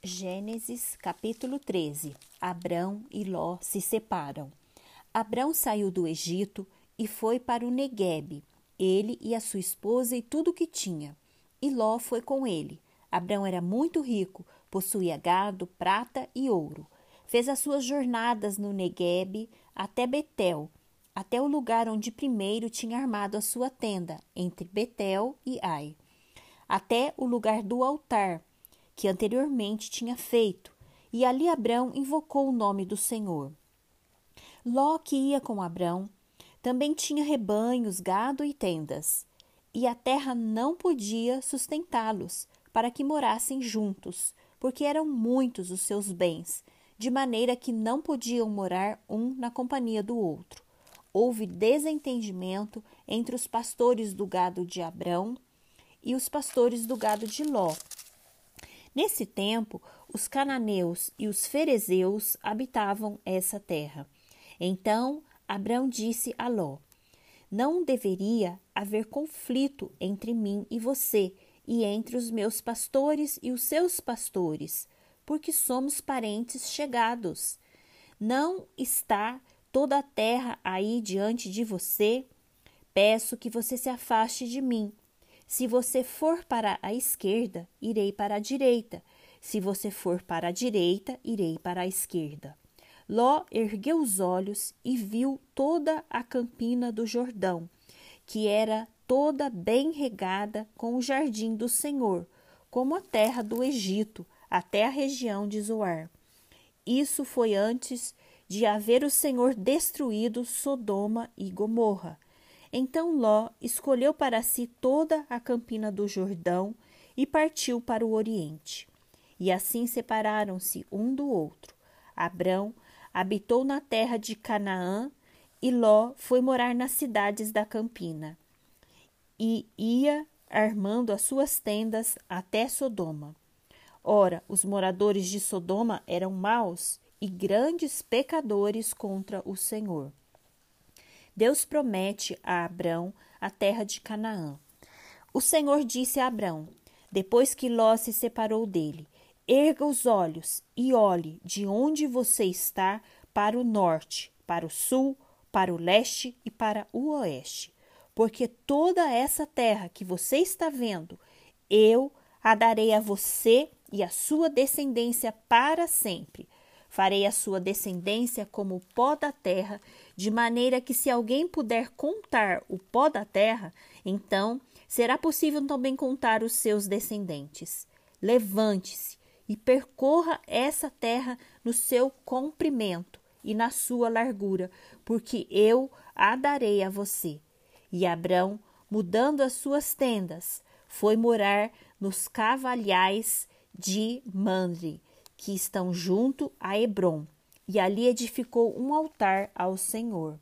Gênesis capítulo 13 Abrão e Ló se separam. Abrão saiu do Egito e foi para o Neguebe, ele e a sua esposa e tudo o que tinha. E Ló foi com ele. Abrão era muito rico, possuía gado, prata e ouro. Fez as suas jornadas no Neguebe até Betel, até o lugar onde primeiro tinha armado a sua tenda, entre Betel e Ai, até o lugar do altar que anteriormente tinha feito, e ali Abrão invocou o nome do Senhor. Ló, que ia com Abrão, também tinha rebanhos, gado e tendas, e a terra não podia sustentá-los para que morassem juntos, porque eram muitos os seus bens, de maneira que não podiam morar um na companhia do outro. Houve desentendimento entre os pastores do gado de Abrão e os pastores do gado de Ló, Nesse tempo, os cananeus e os ferezeus habitavam essa terra. Então Abrão disse a Ló: Não deveria haver conflito entre mim e você, e entre os meus pastores e os seus pastores, porque somos parentes chegados. Não está toda a terra aí diante de você? Peço que você se afaste de mim se você for para a esquerda, irei para a direita. Se você for para a direita, irei para a esquerda. Ló ergueu os olhos e viu toda a campina do Jordão, que era toda bem regada com o jardim do Senhor, como a terra do Egito, até a região de Zoar. Isso foi antes de haver o Senhor destruído Sodoma e Gomorra. Então Ló escolheu para si toda a campina do Jordão e partiu para o Oriente. E assim separaram-se um do outro. Abrão habitou na terra de Canaã e Ló foi morar nas cidades da campina. E ia armando as suas tendas até Sodoma. Ora, os moradores de Sodoma eram maus e grandes pecadores contra o Senhor. Deus promete a Abrão a terra de Canaã. O Senhor disse a Abrão, depois que Ló se separou dele: Erga os olhos e olhe de onde você está para o norte, para o sul, para o leste e para o oeste. Porque toda essa terra que você está vendo, eu a darei a você e a sua descendência para sempre Farei a sua descendência como o pó da terra, de maneira que, se alguém puder contar o pó da terra, então será possível também contar os seus descendentes. Levante-se e percorra essa terra no seu comprimento e na sua largura, porque eu a darei a você. E Abrão, mudando as suas tendas, foi morar nos cavalhais de Mandre, que estão junto a Hebron, e ali edificou um altar ao Senhor.